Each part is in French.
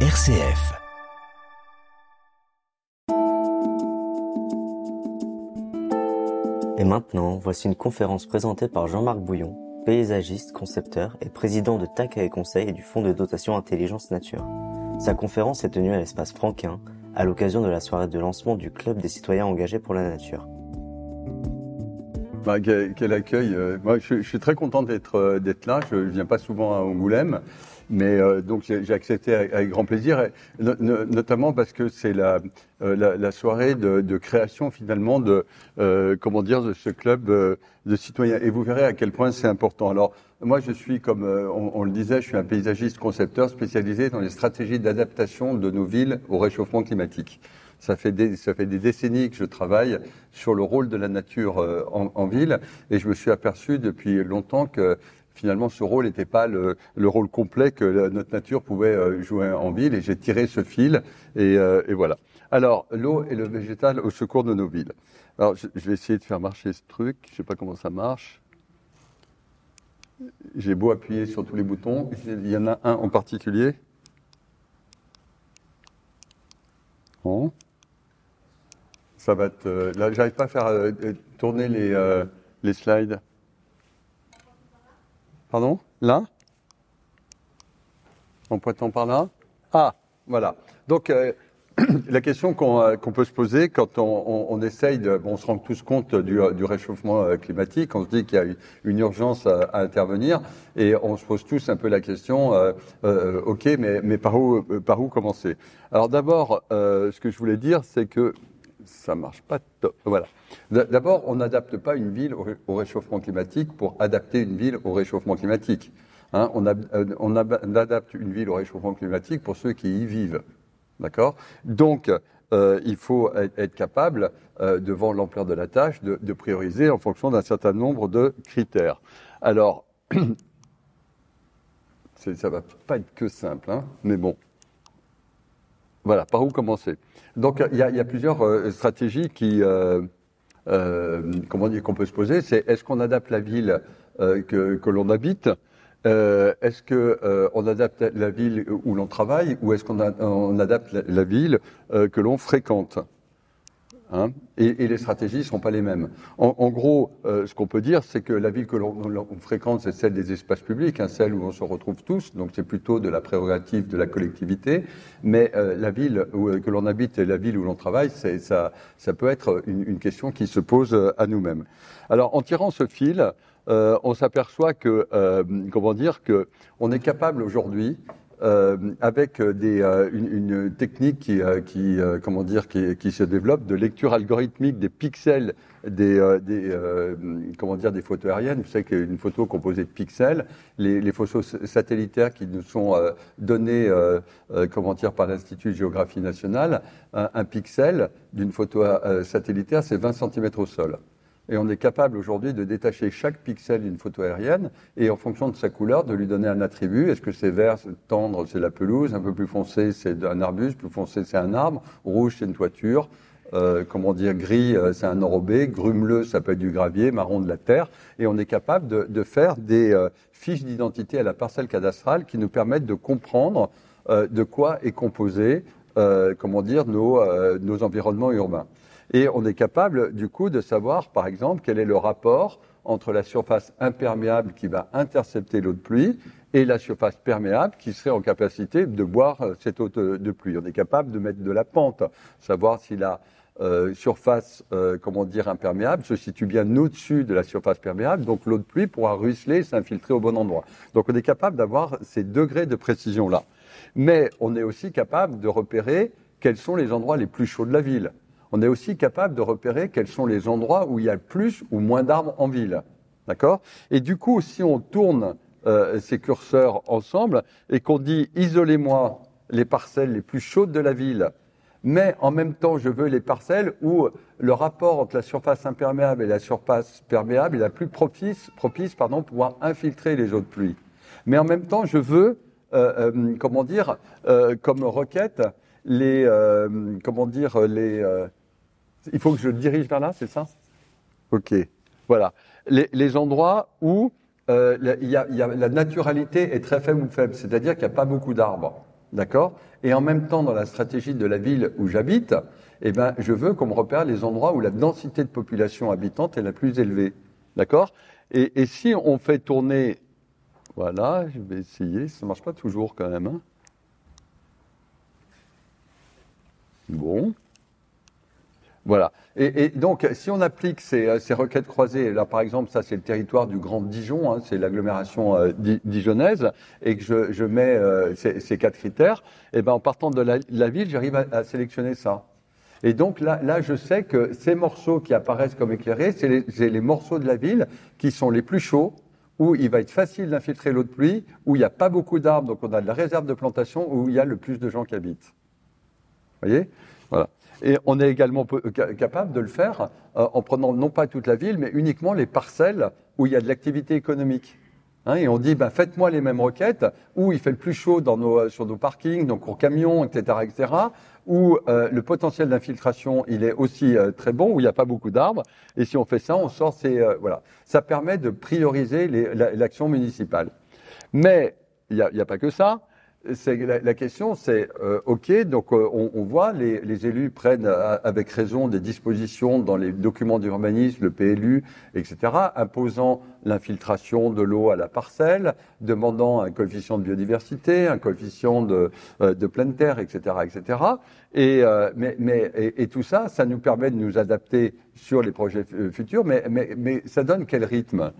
RCF. Et maintenant, voici une conférence présentée par Jean-Marc Bouillon, paysagiste, concepteur et président de TAC et Conseil et du Fonds de dotation Intelligence Nature. Sa conférence est tenue à l'espace Franquin, à l'occasion de la soirée de lancement du Club des citoyens engagés pour la nature. Bah, quel, quel accueil. euh, Moi, je, je suis très content d'être euh, d'être là. Je ne viens pas souvent à Angoulême, mais euh, donc j'ai accepté avec, grand plaisir, et no- no- notamment parce que c'est la, euh, la, la soirée de, de création finalement de euh, comment dire de ce club euh, de citoyens. Et vous verrez à quel point c'est important. Alors moi, je suis comme euh, on, on le disait, je suis un paysagiste concepteur spécialisé dans les stratégies d'adaptation de nos villes au réchauffement climatique. Ça fait, des, ça fait des décennies que je travaille sur le rôle de la nature en, en ville et je me suis aperçu depuis longtemps que finalement ce rôle n'était pas le, le rôle complet que notre nature pouvait euh, jouer en ville et j'ai tiré ce fil et, euh, et voilà. Alors, l'eau et le végétal au secours de nos villes. Alors, je, vais essayer de faire marcher ce truc. Je sais pas comment ça marche. J'ai beau appuyer sur tous les boutons. Il y en a un en particulier. Bon. Ça va être. euh, là, j'arrive pas à faire tourner les, les slides. Pardon Là En pointant par là Ah, voilà. Donc, euh, la question qu'on euh, qu'on peut se poser quand on, essaye de. Bon, on se rend tous compte du, du réchauffement euh, climatique, on se dit qu'il y a une- urgence à, intervenir et on se pose tous un peu la question euh, euh, ok, mais, par, où, euh, commencer? Alors, d'abord, euh, ce que je voulais dire, c'est que ça marche pas top. Voilà. D'abord, on n'adapte pas une ville au ré- au réchauffement climatique pour adapter une ville au réchauffement climatique. Hein, euh, on adapte une ville au réchauffement climatique pour ceux qui y vivent. D'accord? Donc, euh, il faut être, être capable, euh, devant l'ampleur de la tâche, de, de prioriser en fonction d'un certain nombre de critères. Alors, ça va pas être que simple, hein, mais bon. Voilà, par où commencer? Donc, il y a, plusieurs euh, stratégies qui, euh, euh, comment dire, qu'on peut se poser. C'est est-ce qu'on adapte la ville que, l'on habite? Est-ce que on adapte la ville où l'on travaille? Ou est-ce qu'on adapte la, ville que l'on fréquente? Hein et, les stratégies ne sont pas les mêmes. En, gros, euh, ce qu'on peut dire, c'est que la ville que l'on fréquente, c'est celle des espaces publics, hein, celle où on se retrouve tous, donc c'est plutôt de la prérogative de la collectivité. Mais euh, la ville où, que l'on habite et la ville où l'on travaille, ça, peut être une, question qui se pose euh, à nous-mêmes. Alors, en tirant ce fil, euh, on s'aperçoit que, euh, comment dire, que on est capable aujourd'hui euh, avec des, euh, une, technique qui, euh, euh, se développe de lecture algorithmique des pixels des, euh, euh, photos aériennes. Vous savez qu'une photo composée de pixels, les, photos satellitaires qui nous sont euh, données, euh, euh, comment dire, par l'Institut de géographie nationale, un, un pixel d'une photo euh, satellitaire, c'est 20 cm au sol. Et on est capable aujourd'hui de détacher chaque pixel d'une photo aérienne et en fonction de sa couleur, de lui donner un attribut. Est-ce que c'est vert, tendre, c'est la pelouse, un peu plus foncé, c'est un arbuste, plus foncé, c'est un arbre, rouge, c'est une toiture, euh, comment dire, gris, euh, c'est un enrobé, grumeleux, ça peut être du gravier, marron de la terre. Et on est capable de, de faire des euh, fiches d'identité à la parcelle cadastrale qui nous permettent de comprendre euh, de quoi est composé, euh, comment dire, nos, nos environnements urbains. Et on est capable, du coup, de savoir, par exemple, quel est le rapport entre la surface imperméable qui va intercepter l'eau de pluie et la surface perméable qui serait en capacité de boire euh, cette eau de, pluie. On est capable de mettre de la pente, savoir si la euh, surface, euh, comment dire, imperméable se situe bien au-dessus de la surface perméable, donc l'eau de pluie pourra ruisseler et s'infiltrer au bon endroit. Donc on est capable d'avoir ces degrés de précision-là. Mais on est aussi capable de repérer quels sont les endroits les plus chauds de la ville on est aussi capable de repérer quels sont les endroits où il y a plus ou moins d'arbres en ville. D'accord? Et du coup, si on tourne euh, ces curseurs ensemble et qu'on dit isolez-moi les parcelles les plus chaudes de la ville, mais en même temps, je veux les parcelles où le rapport entre la surface imperméable et la surface perméable est la plus propice, propice pardon, pour pouvoir infiltrer les eaux de pluie. Mais en même temps, je veux, euh, euh, comment dire, comme requête, les, comment dire, les, il faut que je dirige vers là, c'est ça? Ok, voilà. Les, endroits où euh, la, naturalité est très faible ou faible, c'est-à-dire qu'il n'y a pas beaucoup d'arbres. d'accord? Et en même temps, dans la stratégie de la ville où j'habite, eh ben, je veux qu'on me repère les endroits où la densité de population habitante est la plus élevée, d'accord? Et, et si on fait tourner, voilà, je vais essayer, ça ne marche pas toujours quand même. Hein? Bon. Voilà. Et, donc, si on applique ces, ces, requêtes croisées, là par exemple, ça c'est le territoire du Grand Dijon, hein, c'est l'agglomération euh, dijonnaise, et que je, je mets euh, ces, ces, quatre critères, et eh ben en partant de la, la ville, j'arrive à, à, sélectionner ça. Et donc là, là, je sais que ces morceaux qui apparaissent comme éclairés, c'est les, les, morceaux de la ville qui sont les plus chauds, où il va être facile d'infiltrer l'eau de pluie, où il n'y a pas beaucoup d'arbres, donc on a de la réserve de plantation, où il y a le plus de gens qui habitent. Vous voyez? Voilà. Et on est également capable de le faire euh, en prenant non pas toute la ville, mais uniquement les parcelles où il y a de l'activité économique. Hein, et on dit, ben, faites-moi les mêmes requêtes, où il fait le plus chaud dans nos, sur nos parkings, donc cours camions, etc., etc., où euh, le potentiel d'infiltration, il est aussi euh, très bon, où il n'y a pas beaucoup d'arbres. Et si on fait ça, on sort ces... voilà. Ça permet de prioriser l'action municipale. Mais il n'y a, a, pas que ça la, la, question, c'est euh, OK, donc euh, on, on, voit les, les, élus prennent euh, avec raison des dispositions dans les documents d'urbanisme, le PLU, etc., imposant l'infiltration de l'eau à la parcelle, demandant un coefficient de biodiversité, un coefficient de, de pleine terre, etc., etc. Et, mais, mais et, tout ça, ça nous permet de nous adapter sur les projets futurs, mais, mais, mais ça donne quel rythme?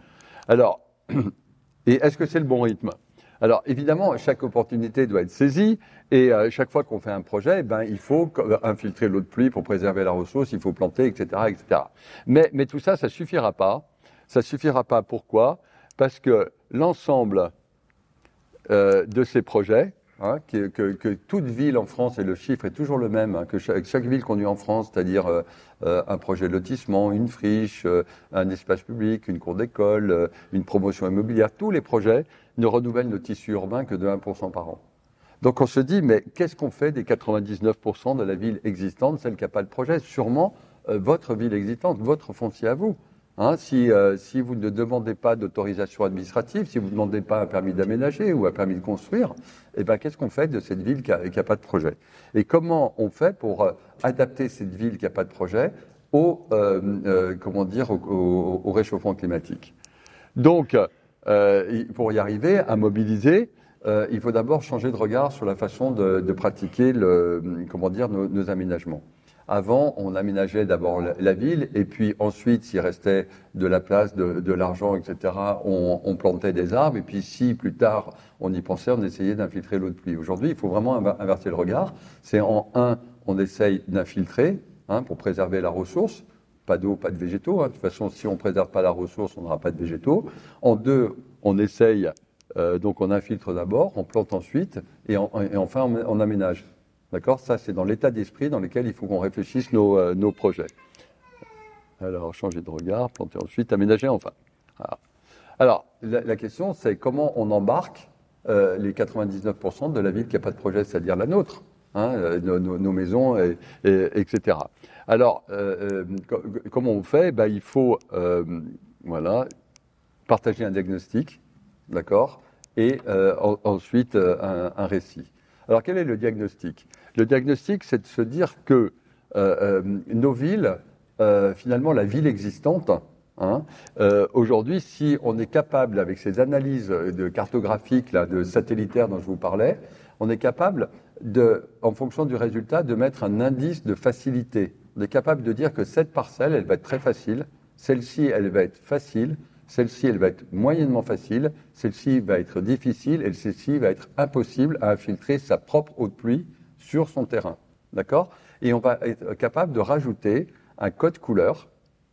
Alors, et est-ce que c'est le bon rythme? Alors évidemment, chaque opportunité doit être saisie et euh, chaque fois qu'on fait un projet, ben, il faut infiltrer l'eau de pluie pour préserver la ressource, il faut planter, etc. etc. Mais, mais tout ça, ça suffira pas. Ça suffira pas. Pourquoi? Parce que l'ensemble euh, de ces projets, Hein, que, que, que, toute ville en France, et le chiffre est toujours le même, hein, que chaque, chaque, ville conduite en France, c'est-à-dire euh, euh, un projet de lotissement, une friche, euh, un espace public, une cour d'école, une promotion immobilière, tous les projets ne renouvellent le tissu urbain que de 1% par an. Donc on se dit, mais qu'est-ce qu'on fait des 99% de la ville existante, celle qui n'a pas de projet? Sûrement votre ville existante, votre foncier à vous. Hein, si, euh, si, vous ne demandez pas d'autorisation administrative, si vous ne demandez pas un permis d'aménager ou un permis de construire, eh ben, qu'est-ce qu'on fait de cette ville qui n'a pas de projet? Et comment on fait pour euh, adapter cette ville qui n'a pas de projet au, euh, comment dire, au, au, réchauffement climatique? Donc, pour y arriver à mobiliser, il faut d'abord changer de regard sur la façon de, de pratiquer le, comment dire, nos, nos aménagements. Avant, on aménageait d'abord la, ville, et puis ensuite, s'il restait de la place, de, l'argent, etc., on, plantait des arbres, et puis si plus tard on y pensait, on essayait d'infiltrer l'eau de pluie. Aujourd'hui, il faut vraiment inverser le regard. C'est en un, on essaye d'infiltrer hein, pour préserver la ressource. Pas d'eau, pas de végétaux. Hein. De toute façon, si on préserve pas la ressource, on n'aura pas de végétaux. En deux, on essaye, euh, donc on infiltre d'abord, on plante ensuite, et, en, et enfin on aménage. D'accord? Ça, c'est dans l'état d'esprit dans lequel il faut qu'on réfléchisse nos, euh, nos, projets. Alors, changer de regard, planter ensuite, aménager enfin. Alors, la, question, c'est comment on embarque euh, les 99% de la ville qui n'a pas de projet, c'est-à-dire la nôtre, hein, euh, nos, maisons, et, et, etc. Alors, comment on fait? Ben, Il faut voilà, partager un diagnostic, d'accord? Et en, ensuite un récit. Alors quel est le diagnostic? Le diagnostic, c'est de se dire que euh, euh, nos villes, euh, finalement la ville existante, hein, aujourd'hui, si on est capable, avec ces analyses cartographiques, là, de satellitaires dont je vous parlais, on est capable, de, en fonction du résultat, de mettre un indice de facilité. On est capable de dire que cette parcelle, elle va être très facile, celle-ci, elle va être facile, celle-ci, elle va être moyennement facile, celle-ci va être difficile et celle-ci va être impossible à infiltrer sa propre eau de pluie sur son terrain. D'accord? Et on va être capable de rajouter un code couleur,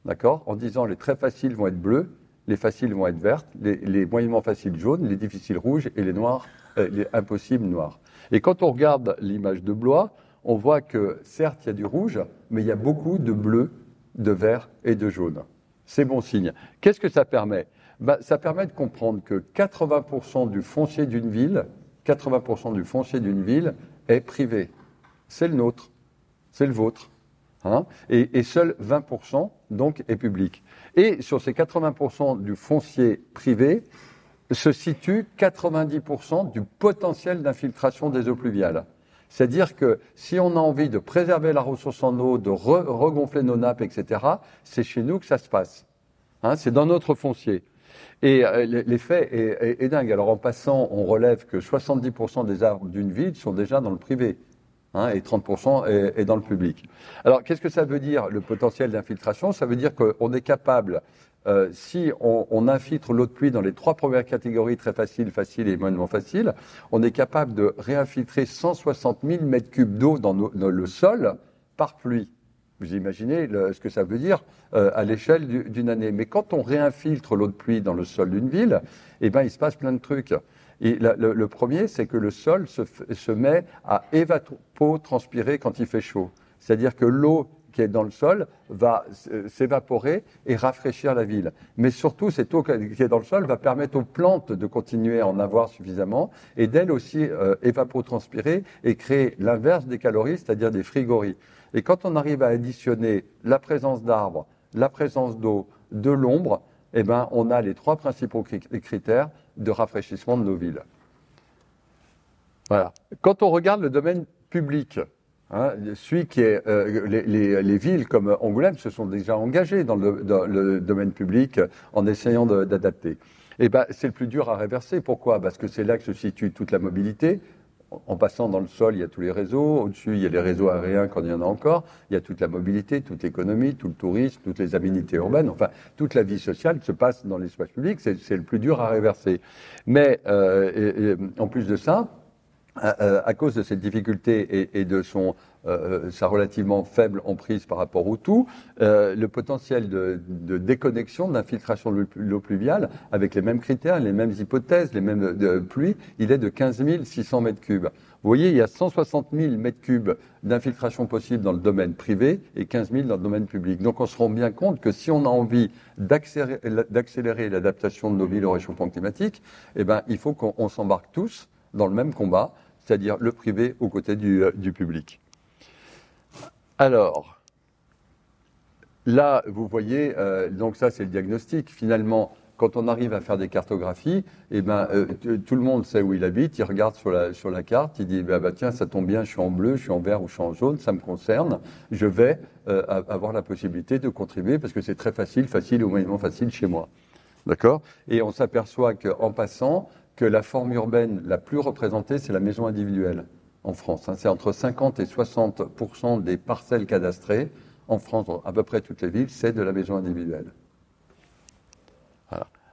d'accord? En disant les très faciles vont être bleus, les faciles vont être vertes, les, moyennement faciles jaunes, les difficiles rouges et les noirs, euh, les impossibles noirs. Et quand on regarde l'image de Blois, on voit que certes il y a du rouge, mais il y a beaucoup de bleu, de vert et de jaune c'est bon signe. Qu'est-ce que ça permet? Ben, Ça permet de comprendre que 80% du foncier d'une ville, 80% du foncier d'une ville est privé. C'est le nôtre, c'est le vôtre. Hein et, et seul 20% donc est public. Et sur ces 80% du foncier privé, se situe 90% du potentiel d'infiltration des eaux pluviales. C'est-à-dire que si on a envie de préserver la ressource en eau, de regonfler nos nappes, etc., c'est chez nous que ça se passe. Hein, c'est dans notre foncier. Et euh, l'effet est, est, dingue. Alors en passant, on relève que 70% des arbres d'une ville sont déjà dans le privé. Hein, et 30% est, est, dans le public. Alors qu'est-ce que ça veut dire le potentiel d'infiltration? Ça veut dire qu'on est capable euh, si on, on, infiltre l'eau de pluie dans les trois premières catégories, très facile, facile et moyennement facile, on est capable de réinfiltrer 160 000 mètres cubes d'eau dans, le sol par pluie. Vous imaginez ce que ça veut dire euh, à l'échelle d'une année. Mais quand on réinfiltre l'eau de pluie dans le sol d'une ville, eh ben, il se passe plein de trucs. Et le, premier, c'est que le sol se, se met à évapotranspirer quand il fait chaud. C'est-à-dire que l'eau qui est dans le sol va s'évaporer et rafraîchir la ville. Mais surtout, cette eau qui est dans le sol va permettre aux plantes de continuer à en avoir suffisamment et d'elles aussi euh, évapotranspirer et créer l'inverse des calories, c'est-à-dire des frigories. Et quand on arrive à additionner la présence d'arbres, la présence d'eau, de l'ombre, eh ben, on a les trois principaux critères de rafraîchissement de nos villes. Voilà. Quand on regarde le domaine public, Hein, celui qui euh, les, les, les, villes comme Angoulême se sont déjà engagées dans le, domaine public en essayant d'adapter. Et ben, c'est le plus dur à réverser. Pourquoi? Parce que c'est là que se situe toute la mobilité. En passant dans le sol, il y a tous les réseaux. Au-dessus, il y a les réseaux aériens quand il y en a encore. Il y a toute la mobilité, toute l'économie, tout le tourisme, toutes les aménités urbaines. Enfin, toute la vie sociale se passe dans l'espace public. C'est le plus dur à réverser. Mais euh, en plus de ça, à, à, cause de cette difficulté et, et de son, euh, sa relativement faible emprise par rapport au tout, euh, le potentiel de, de déconnexion, d'infiltration de l'eau pluviale, avec les mêmes critères, les mêmes hypothèses, les mêmes de pluies, il est de 15 600 mètres cubes. Vous voyez, il y a 160 000 mètres cubes d'infiltration possible dans le domaine privé et 15 000 dans le domaine public. Donc on se rend bien compte que si on a envie d'accélérer l'adaptation de nos villes au réchauffement climatique, eh ben, il faut qu'on s'embarque tous dans le même combat c'est-à-dire le privé aux côtés du, du, public. Alors, là, vous voyez, euh, donc ça c'est le diagnostic. Finalement, quand on arrive à faire des cartographies, eh ben, euh, tout le monde sait où il habite, il regarde sur la, carte, il dit bah, bah, tiens, ça tombe bien, je suis en bleu, je suis en vert ou je suis en jaune, ça me concerne, je vais euh, avoir la possibilité de contribuer parce que c'est très facile, facile ou moyennement facile chez moi. D'accord? Et on s'aperçoit qu'en passant, que la forme urbaine la plus représentée, c'est la maison individuelle en France. Hein. C'est entre 50 et 60% des parcelles cadastrées en France, dans à peu près toutes les villes, c'est de la maison individuelle.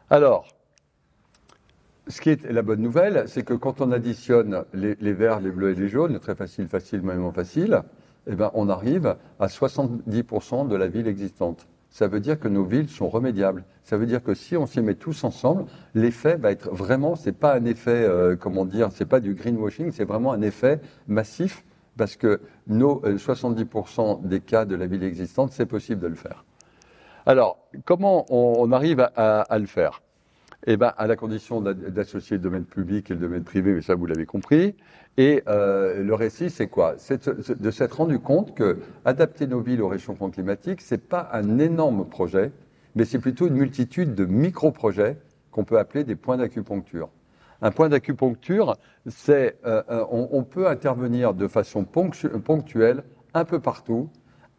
Alors, ce qui est la bonne nouvelle, c'est que quand on additionne les, les, verts, les bleus et les jaunes, très facile, facile, moyennement facile, eh ben, on arrive à 70% de la ville existante ça veut dire que nos villes sont remédiables. Ça veut dire que si on s'y met tous ensemble, l'effet va être vraiment, c'est pas un effet, euh, comment dire, c'est pas du greenwashing, c'est vraiment un effet massif parce que nos euh, 70% des cas de la ville existante, c'est possible de le faire. Alors, comment on, on arrive à, à, à, le faire? Eh ben, à la condition d'associer le domaine public et le domaine privé, mais ça vous l'avez compris. Et euh, le récit, c'est quoi? C'est de s'être rendu compte que adapter nos villes au réchauffement climatique, c'est pas un énorme projet, mais c'est plutôt une multitude de micro-projets qu'on peut appeler des points d'acupuncture. Un point d'acupuncture, c'est euh, on, on, peut intervenir de façon ponctuelle un peu partout,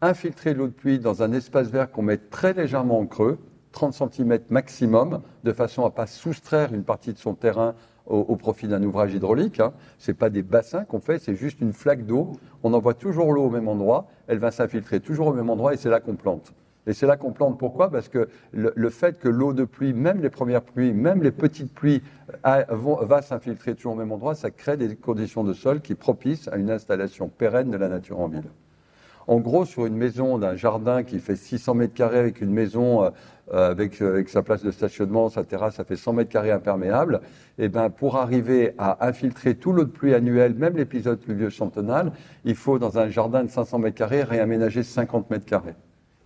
infiltrer l'eau de pluie dans un espace vert qu'on met très légèrement en creux, 30 cm maximum, de façon à pas soustraire une partie de son terrain au, profit d'un ouvrage hydraulique. Hein. Ce n'est pas des bassins qu'on fait, c'est juste une flaque d'eau. On envoie toujours l'eau au même endroit, elle va s'infiltrer toujours au même endroit et c'est là qu'on plante. Et c'est là qu'on plante. Pourquoi? Parce que le, fait que l'eau de pluie, même les premières pluies, même les petites pluies, vont, va s'infiltrer toujours au même endroit, ça crée des conditions de sol qui propices à une installation pérenne de la nature en ville. En gros, sur une maison d'un jardin qui fait 600 mètres carrés avec une maison euh, avec, avec, sa place de stationnement, sa terrasse, ça fait 100 mètres carrés imperméable. Et ben, pour arriver à infiltrer tout l'eau de pluie annuel, même l'épisode pluvieux chantonal, il faut, dans un jardin de 500 mètres carrés, réaménager 50 mètres carrés.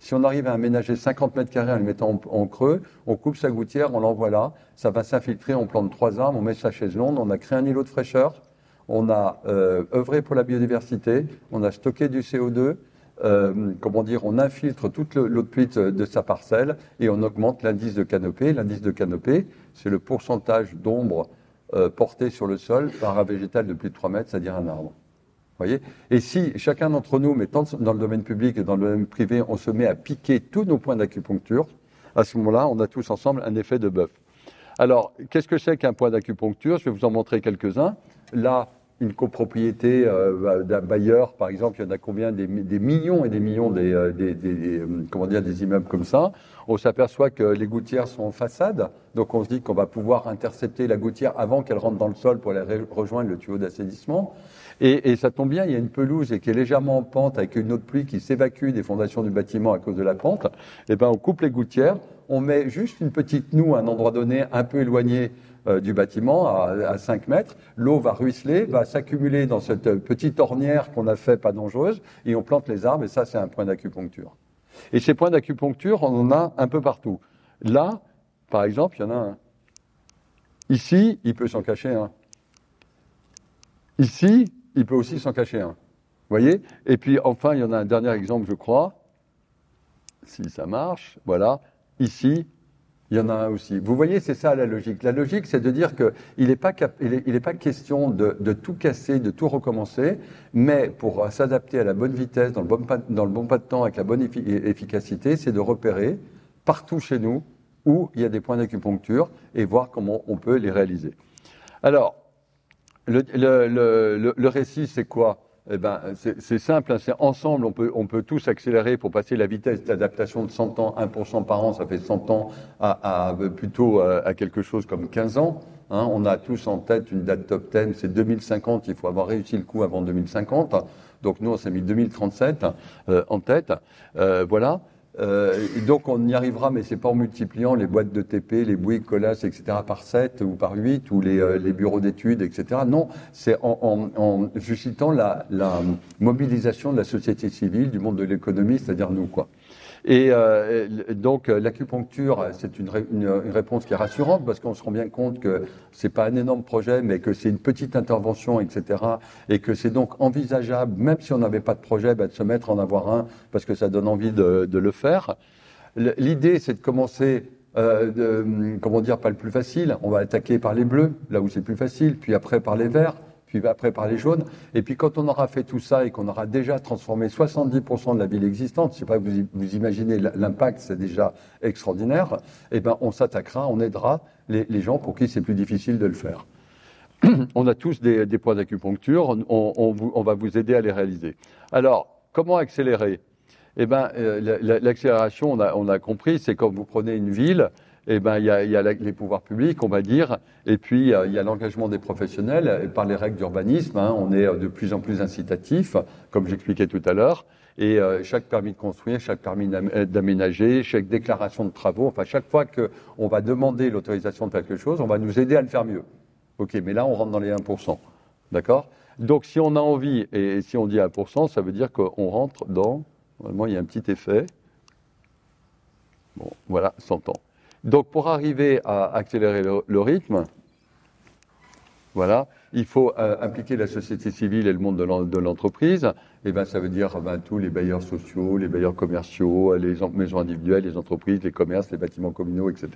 Si on arrive à aménager 50 mètres carrés en le mettant en, creux, on coupe sa gouttière, on l'envoie là, ça va s'infiltrer, on plante trois arbres, on met sa chaise longue, on a créé un îlot de fraîcheur, on a euh, œuvré pour la biodiversité, on a stocké du CO2, euh, comment dire, on infiltre toute l'eau de pluie de sa parcelle et on augmente l'indice de canopée. L'indice de canopée, c'est le pourcentage d'ombre euh, porté sur le sol par un végétal de plus de 3 mètres, c'est-à-dire un arbre. Voyez? Et si chacun d'entre nous, mais tant dans le domaine public et dans le domaine privé, on se met à piquer tous nos points d'acupuncture, à ce moment-là, on a tous ensemble un effet de bœuf. Alors, qu'est-ce que c'est qu'un point d'acupuncture? Je vais vous en montrer quelques-uns. Là, une copropriété euh, d'un bailleur, par exemple, il y en a combien des, millions et des millions des, euh, euh, comment dire, des immeubles comme ça. On s'aperçoit que les gouttières sont en façade, donc on se dit qu'on va pouvoir intercepter la gouttière avant qu'elle rentre dans le sol pour aller rejoindre le tuyau d'assainissement. Et, et, ça tombe bien, il y a une pelouse et qui est légèrement en pente avec une de pluie qui s'évacue des fondations du bâtiment à cause de la pente. Et eh ben on coupe les gouttières, on met juste une petite noue à un endroit donné, un peu éloigné euh, du bâtiment, à, à 5 mètres. L'eau va ruisseler, va s'accumuler dans cette petite ornière qu'on a fait pas dangereuse, et on plante les arbres, et ça, c'est un point d'acupuncture. Et ces points d'acupuncture, on en a un peu partout. Là, par exemple, il y en a un. Ici, il peut s'en cacher un. Ici, il peut aussi s'en cacher un. Vous voyez? Et puis enfin, il y en a un dernier exemple, je crois. Si ça marche, voilà. Ici, il y en a un aussi. Vous voyez, c'est ça la logique. La logique, c'est de dire qu'il n'est pas, il pas question de, tout casser, de tout recommencer, mais pour s'adapter à la bonne vitesse, dans le bon, pas, de temps, avec la bonne efficacité, c'est de repérer partout chez nous où il y a des points d'acupuncture et voir comment on peut les réaliser. Alors, le récit, c'est quoi? Eh ben, c'est simple, hein, c'est ensemble, on peut, on peut tous accélérer pour passer la vitesse d'adaptation de 100 ans, 1% par an, ça fait 100 ans, à, à plutôt à, quelque chose comme 15 ans. Hein. On a tous en tête une date top 10, c'est 2050, il faut avoir réussi le coup avant 2050. Donc nous, on s'est mis 2037 euh, en tête. Euh, voilà. Euh, donc on y arrivera, mais c'est pas en multipliant les boîtes de TP, les Bouygues, Colas, etc. par 7 ou par 8 ou les, euh, les bureaux d'études, etc. Non, c'est en suscitant la, la, mobilisation de la société civile, du monde de l'économie, c'est-à-dire nous, quoi. Et euh, donc l'acupuncture, c'est une, réponse qui est rassurante parce qu'on se rend bien compte que c'est pas un énorme projet, mais que c'est une petite intervention, etc. Et que c'est donc envisageable, même si on n'avait pas de projet, bah, de se mettre en avoir un parce que ça donne envie de, de le faire. L'idée, c'est de commencer euh, de, comment dire, pas le plus facile. On va attaquer par les bleus, là où c'est plus facile, puis après par les verts, puis après par les jaunes. Et puis quand on aura fait tout ça et qu'on aura déjà transformé 70% de la ville existante, je sais pas, vous, vous imaginez l'impact, c'est déjà extraordinaire, eh ben on s'attaquera, on aidera les, gens pour qui c'est plus difficile de le faire. on a tous des, points d'acupuncture, on, va vous aider à les réaliser. Alors, comment accélérer? Eh ben, euh, l'accélération, on a compris, c'est quand vous prenez une ville, eh ben, il y a, y a, les pouvoirs publics, on va dire, et puis il y a l'engagement des professionnels. Et par les règles d'urbanisme, hein, on est de plus en plus incitatif, comme j'expliquais tout à l'heure. Et euh, chaque permis de construire, chaque permis d'aménager, chaque déclaration de travaux, enfin chaque fois qu'on va demander l'autorisation de quelque chose, on va nous aider à le faire mieux. Ok, mais là on rentre dans les 1%. D'accord? Donc si on a envie, et si on dit 1%, ça veut dire qu'on rentre dans, normalement il y a un petit effet. Bon, voilà, 100 ans. Donc pour arriver à accélérer le, rythme, voilà, il faut euh, impliquer la société civile et le monde de l'entreprise. Et ben, ça veut dire ben, tous les bailleurs sociaux, les bailleurs commerciaux, les maisons individuelles, les entreprises, les commerces, les bâtiments communaux, etc.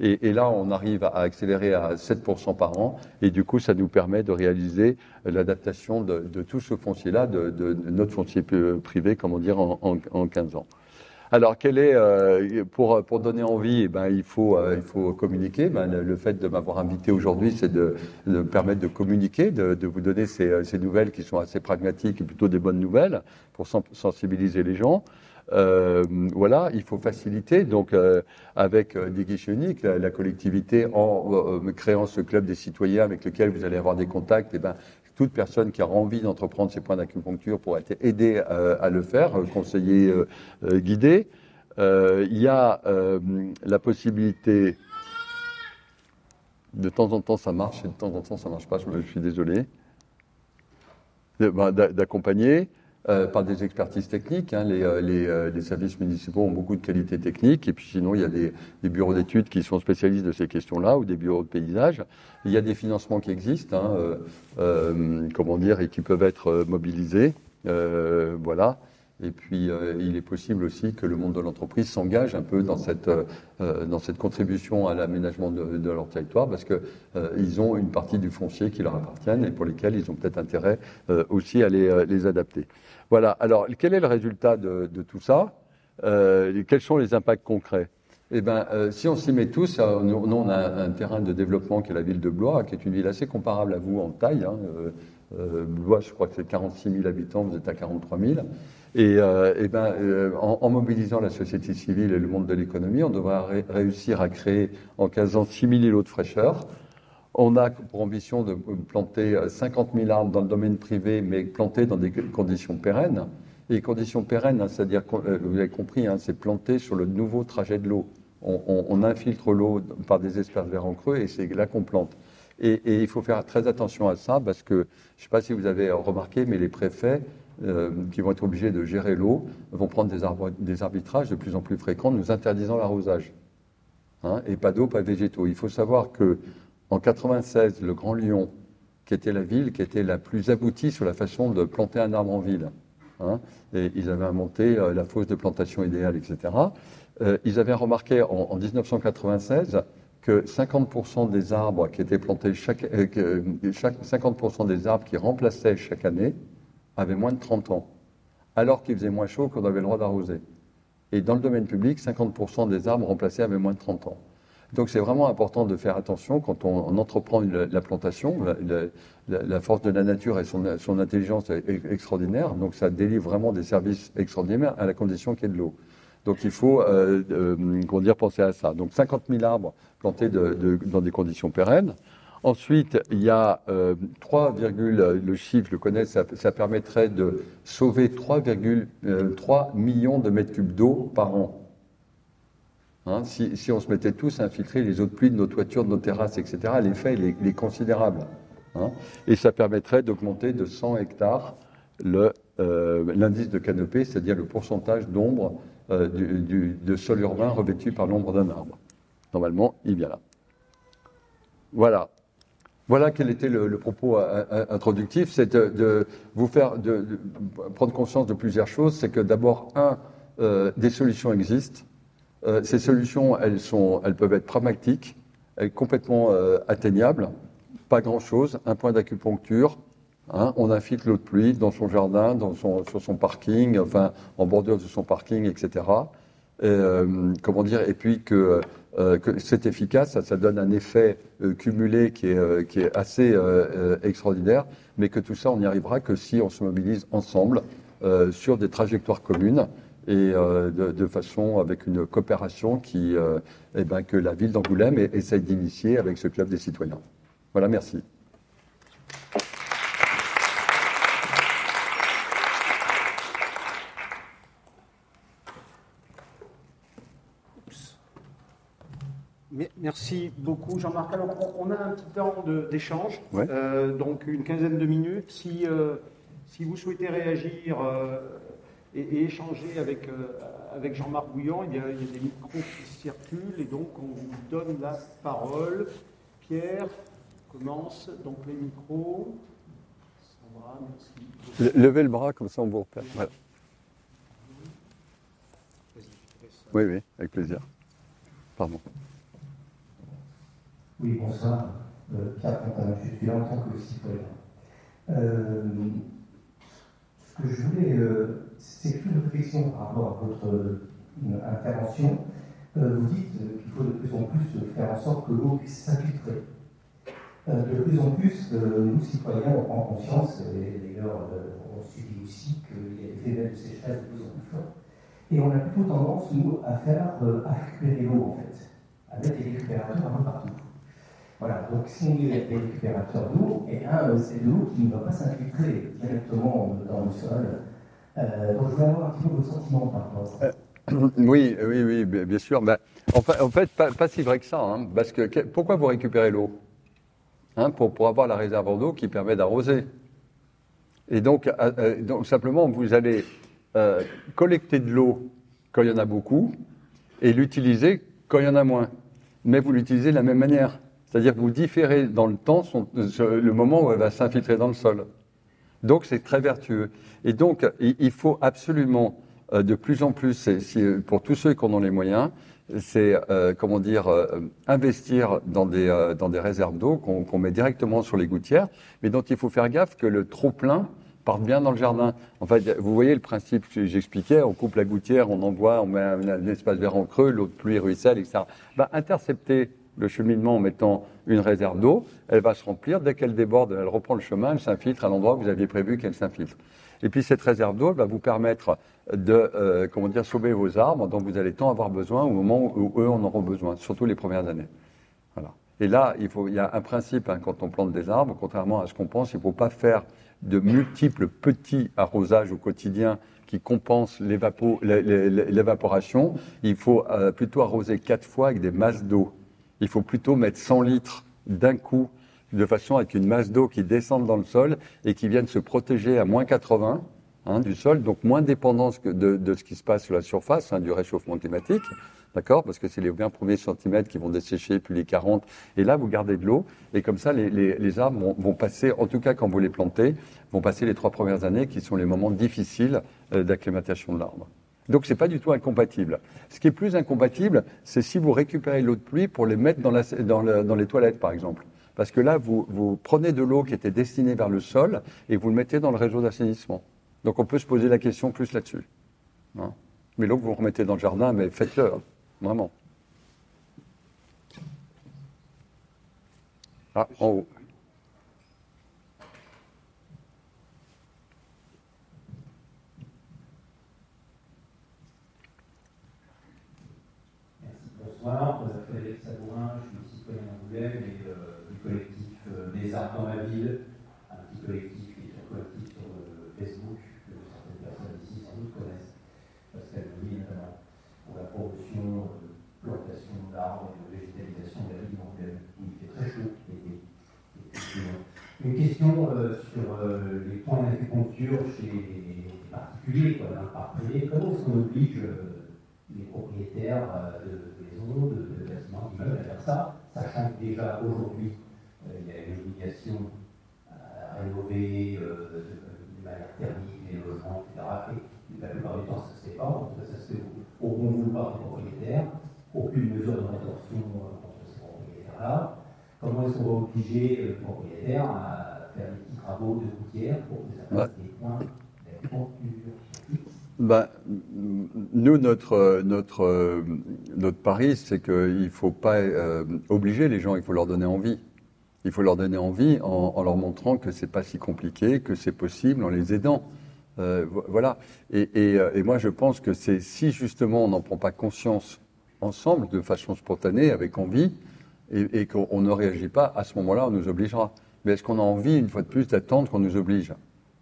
Et, là, on arrive à accélérer à 7% par an, et du coup, ça nous permet de réaliser l'adaptation de, tout ce foncier-là, de, de, notre foncier privé, comment dire, en, en, en 15 ans. Alors, quel est euh, pour pour donner envie eh ben, il faut euh, il faut communiquer. Ben, le, fait de m'avoir invité aujourd'hui, c'est de, de, me permettre de communiquer, de, de vous donner ces, ces, nouvelles qui sont assez pragmatiques et plutôt des bonnes nouvelles pour sensibiliser les gens. Euh, voilà, il faut faciliter. Donc, euh, avec euh, des guichets uniques, la, collectivité, en créant ce club des citoyens avec lequel vous allez avoir des contacts, eh ben, toute personne qui aura envie d'entreprendre ces points d'acupuncture pourra être aidée euh, à le faire, euh, conseiller, euh, guidé. il y a la possibilité, de temps en temps ça marche et de temps en temps ça marche pas, je, suis désolé, bah, d'accompagner. Euh, par des expertises techniques. Hein. Les, euh, euh, les, services municipaux ont beaucoup de qualité technique. Et puis sinon, il y a des, des bureaux d'études qui sont spécialistes de ces questions-là ou des bureaux de paysage. Il y a des financements qui existent, hein, comment dire, et qui peuvent être mobilisés. voilà. Et puis, euh, il est possible aussi que le monde de l'entreprise s'engage un peu dans cette, euh, dans cette contribution à l'aménagement de, leur territoire, parce que euh, ils ont une partie du foncier qui leur appartiennent et pour lesquels ils ont peut-être intérêt aussi à les, adapter. Voilà. Alors, quel est le résultat de, tout ça? Quels sont les impacts concrets? Eh ben, si on s'y met tous, nous, on a un, terrain de développement qui est la ville de Blois, qui est une ville assez comparable à vous en taille. Hein, Blois, je crois que c'est 46 000 habitants, vous êtes à 43 000. Et, euh, eh ben, euh, en, mobilisant la société civile et le monde de l'économie, on devra réussir à créer en 15 ans 6 000 îlots de fraîcheur. On a pour ambition de planter 50 000 arbres dans le domaine privé, mais planter dans des conditions pérennes. Et conditions pérennes, hein, c'est-à-dire, euh, vous avez compris, hein, c'est planter sur le nouveau trajet de l'eau. On, infiltre l'eau par des espèces verts en creux et c'est là qu'on plante. Et, il faut faire très attention à ça parce que, je ne sais pas si vous avez remarqué, mais les préfets euh, qui vont être obligés de gérer l'eau vont prendre des, des, arbitrages de plus en plus fréquents, nous interdisant l'arrosage. Hein, et pas d'eau, pas de végétaux. Il faut savoir que en 96, le Grand Lyon, qui était la ville qui était la plus aboutie sur la façon de planter un arbre en ville, hein, et ils avaient inventé euh, la fosse de plantation idéale, etc. Euh, ils avaient remarqué en, en 1996 que 50% des arbres qui étaient plantés chaque 50% des arbres qui remplaçaient chaque année avait moins de 30 ans, alors qu'il faisait moins chaud qu'on avait le droit d'arroser. Et dans le domaine public, 50% des arbres remplacés avaient moins de 30 ans. Donc c'est vraiment important de faire attention quand on, entreprend la plantation. La, force de la nature et son, intelligence est extraordinaire, donc ça délivre vraiment des services extraordinaires à la condition qu'il y ait de l'eau. Donc il faut euh, euh, dire, penser à ça. Donc 50 000 arbres plantés dans des conditions pérennes. Ensuite, il y a euh, 3, le chiffre, je le connais, ça, permettrait de sauver 3,3 euh, millions de mètres cubes d'eau par an. Hein, si, on se mettait tous à infiltrer les eaux de pluie de nos toitures, de nos terrasses, etc., l'effet est, considérable. Hein, et ça permettrait d'augmenter de 100 hectares euh, l'indice de canopée, c'est-à-dire le pourcentage d'ombre euh, du, du, de sol urbain revêtu par l'ombre d'un arbre. Normalement, il vient là. Voilà. Voilà quel était le, propos introductif, c'est de, vous faire de, prendre conscience de plusieurs choses. C'est que d'abord, un, euh, des solutions existent. Euh, ces solutions, elles sont, elles peuvent être pragmatiques, elles complètement euh, atteignables. Pas grand-chose, un point d'acupuncture. Hein, on infiltre l'eau de pluie dans son jardin, dans son, sur son parking, enfin en bordure de son parking, etc. Euh, comment dire Et puis que euh, que c'est efficace, ça, ça, donne un effet euh, cumulé qui est, euh, qui est assez euh, extraordinaire, mais que tout ça, on n'y arrivera que si on se mobilise ensemble sur des trajectoires communes et de, de, façon avec une coopération qui, eh ben, que la ville d'Angoulême essaye d'initier avec ce club des citoyens. Voilà, merci. Merci beaucoup, Jean-Marc. Alors, on a un petit temps d'échange, ouais. euh, donc une quinzaine de minutes. Si, euh, si vous souhaitez réagir euh, et, et, échanger avec, avec Jean-Marc Bouillon, il y, a, il y, a, des micros qui circulent et donc on vous donne la parole. Pierre commence, donc les micros. Sandra, merci. Levez le bras, comme ça on vous repère. Voilà. Oui, oui, avec plaisir. Pardon. Oui, bonsoir. Euh, Pierre Fontaine, je suis là en tant que citoyen. Euh, ce que je voulais, euh, c'est une réflexion par rapport à votre intervention. Vous dites qu'il faut de plus en plus faire en sorte que l'eau puisse s'infiltrer. de plus en plus, nous, citoyens, on prend conscience, et d'ailleurs, on subit aussi qu'il y a des phénomènes de sécheresse de plus en plus forts. Et on a plutôt tendance, nous, à faire à récupérer l'eau, en fait, à mettre des récupérateurs un peu partout. Voilà, donc si on est des récupérateurs d'eau, et un, c'est de l'eau qui ne va pas s'infiltrer directement dans le sol. Euh, donc je voulais avoir un petit peu votre sentiment par rapport à ça. Euh, oui, oui, oui, bien sûr. Ben, en fait, en fait pas, si vrai que ça. Hein, parce que, pourquoi vous récupérez l'eau hein, pour, avoir la réserve d'eau qui permet d'arroser? Et donc, euh, euh, donc, simplement, vous allez euh, collecter de l'eau quand il y en a beaucoup et l'utiliser quand il y en a moins. Mais vous l'utilisez de la même manière. C'est-à-dire que vous différez dans le temps son, le moment où elle va s'infiltrer dans le sol. Donc c'est très vertueux. Et donc il faut absolument de plus en plus, pour tous ceux qui en ont les moyens, c'est comment dire investir dans des dans des réserves d'eau qu'on met directement sur les gouttières, mais dont il faut faire gaffe que le trop plein parte bien dans le jardin. En fait, vous voyez le principe que j'expliquais, on coupe la gouttière, on envoie, on met un, espace vert en creux, l'eau de pluie ruisselle, etc. Bah, intercepter le cheminement en mettant une réserve d'eau, elle va se remplir, dès qu'elle déborde, elle reprend le chemin, elle s'infiltre à l'endroit où vous aviez prévu qu'elle s'infiltre. Et puis cette réserve d'eau va vous permettre de euh, comment dire, sauver vos arbres dont vous allez tant avoir besoin au moment où eux en auront besoin, surtout les premières années. Voilà. Et là, il, faut, y a un principe hein, quand on plante des arbres, contrairement à ce qu'on pense, il ne faut pas faire de multiples petits arrosages au quotidien qui compensent l'évaporation. Il faut euh, plutôt arroser quatre fois avec des masses d'eau. Il faut plutôt mettre 100 litres d'un coup, de façon avec une masse d'eau qui descende dans le sol et qui vienne se protéger à moins 80 hein, du sol, donc moins dépendance de, de, ce qui se passe sur la surface, hein, du réchauffement climatique. D'accord Parce que c'est les 20 premiers centimètres qui vont dessécher, puis les 40. Et là, vous gardez de l'eau. Et comme ça, les arbres vont, passer, en tout cas quand vous les plantez, vont passer les trois premières années qui sont les moments difficiles euh, d'acclimatation de l'arbre. Donc c'est pas du tout incompatible. Ce qui est plus incompatible, c'est si vous récupérez l'eau de pluie pour les mettre dans, la, dans, les toilettes, par exemple. Parce que là, vous, vous prenez de l'eau qui était destinée vers le sol et vous le mettez dans le réseau d'assainissement. Donc on peut se poser la question plus là-dessus. Hein mais l'eau que vous remettez dans le jardin, mais faites-le. Vraiment. Ah, en haut. Merci. Bonsoir, Frédéric Sabourin, je suis citoyen d'Angoulême et euh, du collectif euh, des arts dans la ville, un petit collectif qui est un collectif sur euh, Facebook que certaines personnes ici sans doute connaissent, parce qu'elle nous notamment pour la promotion de plantation d'arbres et de végétalisation de la ville mondiale, où il fait très chaud Une question euh, sur euh, les points d'acupuncture chez les particuliers, quoi, le parc privé. Comment est-ce qu'on oblige euh, les propriétaires de, maisons, de, de bâtiments, d'immeubles à faire ça, sachant que déjà aujourd'hui, il y a une obligation à rénover de, manière thermique les logements, etc. Et la plupart du temps, ça ne se fait pas. En tout cas, ça se fait au bon vouloir des propriétaires, aucune mesure de rétorsion euh, contre ces propriétaires-là. Comment est-ce qu'on va obliger euh, les propriétaires à faire des petits travaux de routière pour que ça fasse des points ben, nous, notre, notre, notre pari, c'est qu'il ne faut pas euh, obliger les gens, il faut leur donner envie. Il faut leur donner envie en, leur montrant que c'est pas si compliqué, que c'est possible, en les aidant. Euh, voilà. Euh, et, moi, je pense que c'est si justement on n'en prend pas conscience ensemble, de façon spontanée, avec envie, et, qu'on ne réagit pas, à ce moment-là, on nous obligera. Mais est-ce qu'on a envie, une fois de plus, d'attendre qu'on nous oblige?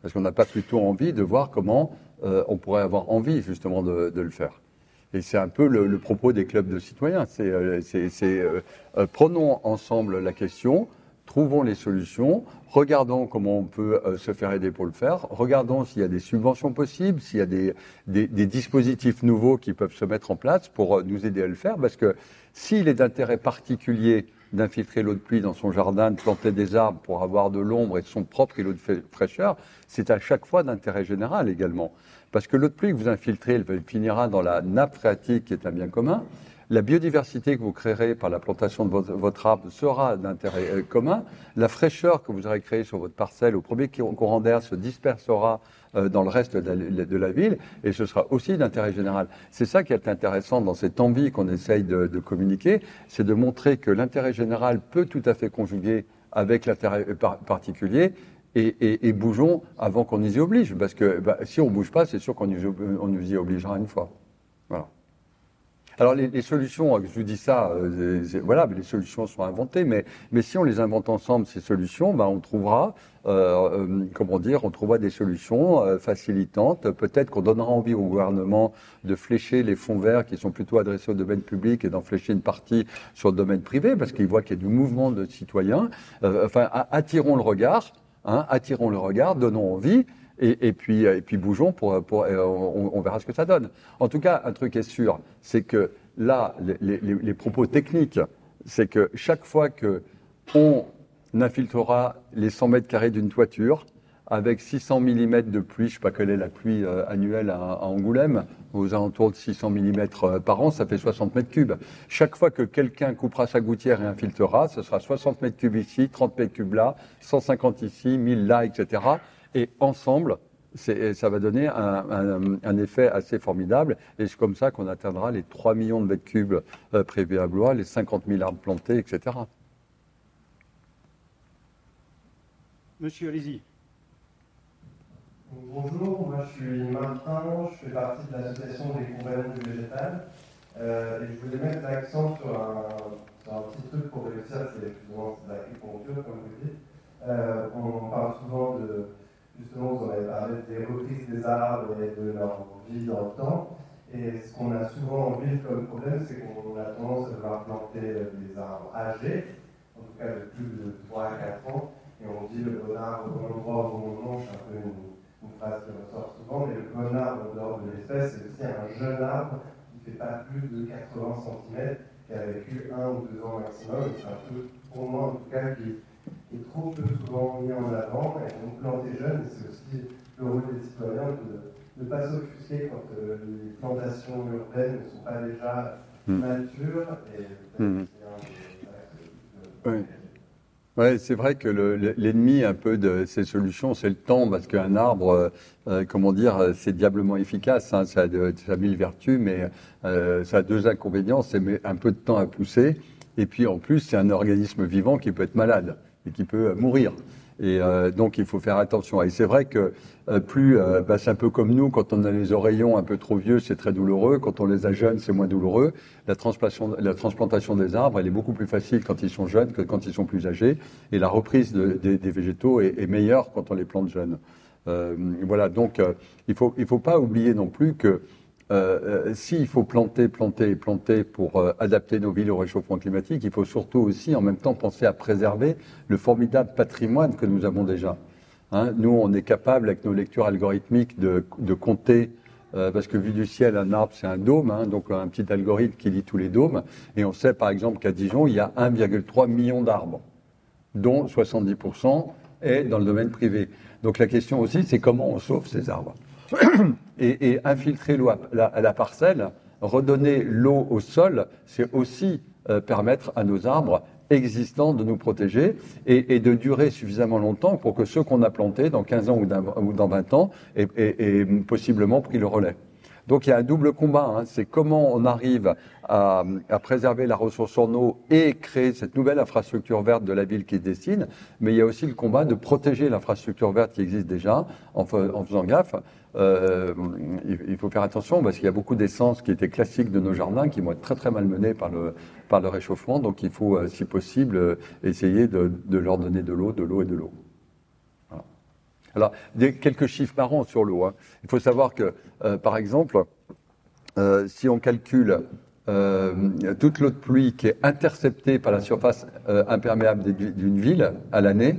Est-ce qu'on n'a pas plutôt envie de voir comment euh, on pourrait avoir envie, justement, de, le faire et c'est un peu le, propos des clubs de citoyens. C'est, prenons ensemble la question, trouvons les solutions, regardons comment on peut euh, se faire aider pour le faire, regardons s'il y a des subventions possibles, s'il y a des, des, dispositifs nouveaux qui peuvent se mettre en place pour euh, nous aider à le faire, parce que s'il est d'intérêt particulier d'infiltrer l'eau de pluie dans son jardin, de planter des arbres pour avoir de l'ombre et son propre îlot de fraîcheur, c'est à chaque fois d'intérêt général également. Parce que l'eau de pluie que vous infiltrez, elle finira dans la nappe phréatique qui est un bien commun. La biodiversité que vous créerez par la plantation de votre, arbre sera d'intérêt euh, commun. La fraîcheur que vous aurez créée sur votre parcelle au premier courant d'air se dispersera euh, dans le reste de la, ville et ce sera aussi d'intérêt général. C'est ça qui est intéressant dans cette envie qu'on essaye de, communiquer, c'est de montrer que l'intérêt général peut tout à fait conjuguer avec l'intérêt euh, particulier et, bougeons avant qu'on nous y oblige. Parce que bah, si on ne bouge pas, c'est sûr qu'on nous y obligera une fois. Voilà. Alors les, solutions, je vous dis ça, euh, voilà, les solutions sont inventées, mais, mais si on les invente ensemble, ces solutions, ben, on trouvera, euh, euh, comment dire, on trouvera des solutions facilitantes. Peut-être qu'on donnera envie au gouvernement de flécher les fonds verts qui sont plutôt adressés au domaine public et d'en flécher une partie sur le domaine privé, parce qu'il voit qu'il y a du mouvement de citoyens. enfin, attirons le regard, hein, attirons le regard, donnons envie. Et, puis, et puis bougeons pour, pour on, verra ce que ça donne. En tout cas, un truc est sûr, c'est que là, les, propos techniques, c'est que chaque fois que on infiltrera les 100 mètres carrés d'une toiture, avec 600 mm de pluie, je ne sais pas quelle est la pluie euh, annuelle à, Angoulême, aux alentours de 600 mm euh, par an, ça fait 60 mètres cubes. Chaque fois que quelqu'un coupera sa gouttière et infiltrera, ce sera 60 mètres cubes ici, 30 mètres cubes là, 150 ici, 1000 là, etc. Et ensemble, ça va donner un, effet assez formidable. Et c'est comme ça qu'on atteindra les 3 millions de mètres cubes euh, prévus à Blois, les 50 000 arbres plantés, etc. Monsieur, allez-y. Bonjour, moi je suis Martin, je fais partie de l'association des compagnons du végétal. Euh, et je voulais mettre l'accent sur un, petit truc pour réussir, c'est justement l'agriculture, comme vous dites. Euh, on parle souvent de, justement, vous en avez parlé des reprises des arbres et de leur vie dans le temps. Et ce qu'on a souvent en ville comme problème, c'est qu'on a tendance à vouloir planter des arbres âgés, en tout cas de plus de 3 à 4 ans, et on dit le bon arbre au bon endroit au bon moment, c'est un peu une phrase qui ressort souvent, mais le bon arbre en dehors de l'espèce, c'est aussi un jeune arbre qui ne fait pas plus de 80 cm, qui a vécu un ou deux ans maximum. C'est un peu, pour moi en tout cas, qui est trop peu souvent mis en avant. Et donc planter jeune, c'est aussi le rôle des citoyens de ne pas s'offusquer quand euh, les plantations urbaines ne sont pas déjà hmm. matures. Et, mmh. Oui. C'est vrai que l'ennemi un peu de ces solutions, c'est le temps, parce qu'un arbre, euh, euh, comment dire, c'est diablement efficace. Hein, ça, a de, a mille vertus, mais euh, ça a deux inconvénients. C'est un peu de temps à pousser, et puis en plus, c'est un organisme vivant qui peut être malade et qui peut mourir. Et euh, donc il faut faire attention. Et c'est vrai que euh, plus, euh, bah, c'est un peu comme nous, quand on a les oreillons un peu trop vieux, c'est très douloureux. Quand on les a jeunes, c'est moins douloureux. La transplantation, la transplantation des arbres, elle est beaucoup plus facile quand ils sont jeunes que quand ils sont plus âgés. Et la reprise des, végétaux est, meilleure quand on les plante jeunes. voilà, donc il faut il faut pas oublier non plus que euh, euh, s'il faut planter, planter et planter pour euh, adapter nos villes au réchauffement climatique, il faut surtout aussi en même temps penser à préserver le formidable patrimoine que nous avons déjà. Hein, nous, on est capable, avec nos lectures algorithmiques, de, compter, parce que vu du ciel, un arbre, c'est un dôme, hein, donc un petit algorithme qui lit tous les dômes. Et on sait, par exemple, qu'à Dijon, il y a 1,3 million d'arbres, dont 70% est dans le domaine privé. Donc la question aussi, c'est comment on sauve ces arbres et, infiltrer l'eau à la, parcelle, redonner l'eau au sol, c'est aussi euh, permettre à nos arbres existants de nous protéger et, de durer suffisamment longtemps pour que ceux qu'on a plantés dans 15 ans ou, dans 20 ans aient possiblement pris le relais. Donc il y a un double combat, hein. c'est comment on arrive à, préserver la ressource en eau et créer cette nouvelle infrastructure verte de la ville qui se dessine, mais il y a aussi le combat de protéger l'infrastructure verte qui existe déjà en, faisant gaffe. Euh, il, faut faire attention parce qu'il y a beaucoup d'essences qui étaient classiques de nos jardins qui vont être très très mal menées par le, par le réchauffement, donc il faut, euh, si possible, euh, essayer de, leur donner de l'eau, de l'eau et de l'eau. Alors, quelques chiffres marrants sur l'eau. Hein. Il faut savoir que, par exemple, si on calcule toute l'eau de pluie qui est interceptée par la surface imperméable d'une ville à l'année,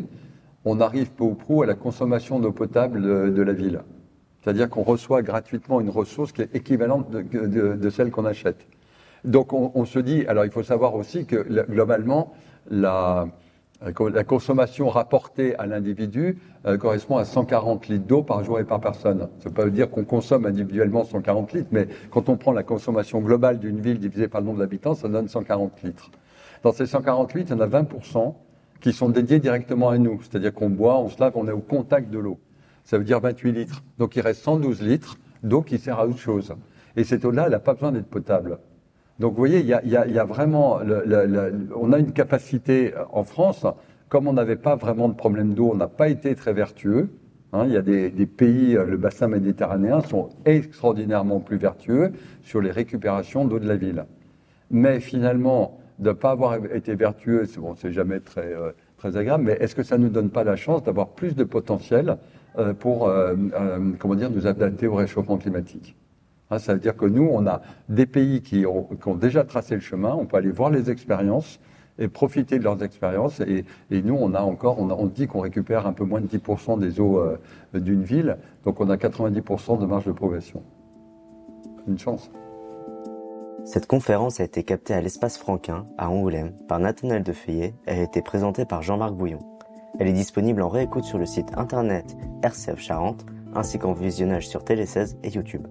on arrive peu ou prou à la consommation d'eau potable de, la ville. C'est-à-dire qu'on reçoit gratuitement une ressource qui est équivalente de, celle qu'on achète. Donc on, on, se dit, alors il faut savoir aussi que globalement, la, euh, la consommation rapportée à l'individu euh, correspond à 140 litres d'eau par jour et par personne. Ça ne veut pas dire qu'on consomme individuellement 140 litres, mais quand on prend la consommation globale d'une ville divisée par le nombre d'habitants, ça donne 140 litres. Dans ces 140 litres, il y a 20% qui sont dédiés directement à nous. C'est-à-dire qu'on boit, on se lave, on est au contact de l'eau. Ça veut dire 28 litres. Donc il reste 112 litres d'eau qui sert à autre chose. Et cette eau-là, elle n'a pas besoin d'être potable. Donc vous voyez, il y a, vraiment, on a une capacité euh, en France, comme on n'avait pas vraiment de problème d'eau, on n'a pas été très vertueux. Hein, il y a des, pays, euh, le bassin méditerranéen, sont extraordinairement plus vertueux sur les récupérations d'eau de la ville. Mais finalement, de ne pas avoir été vertueux, c'est bon, jamais très, euh, très agréable, mais est-ce que ça ne nous donne pas la chance d'avoir plus de potentiel pour, comment dire, nous adapter au réchauffement climatique? Hein, ça veut dire que nous, on a des pays qui ont, déjà tracé le chemin, on peut aller voir les expériences et profiter de leurs expériences. Et, nous, on a encore, on, dit qu'on récupère un peu moins de 10% des eaux euh, d'une ville, donc on a 90% de marge de progression. Une chance. Cette conférence a été captée à l'espace Franquin, à Angoulême, par Nathanaël Defeuillet. Elle a été présentée par Jean-Marc Bouillon. Elle est disponible en réécoute sur le site internet RCF Charente ainsi qu'en visionnage sur Télé 16 et YouTube.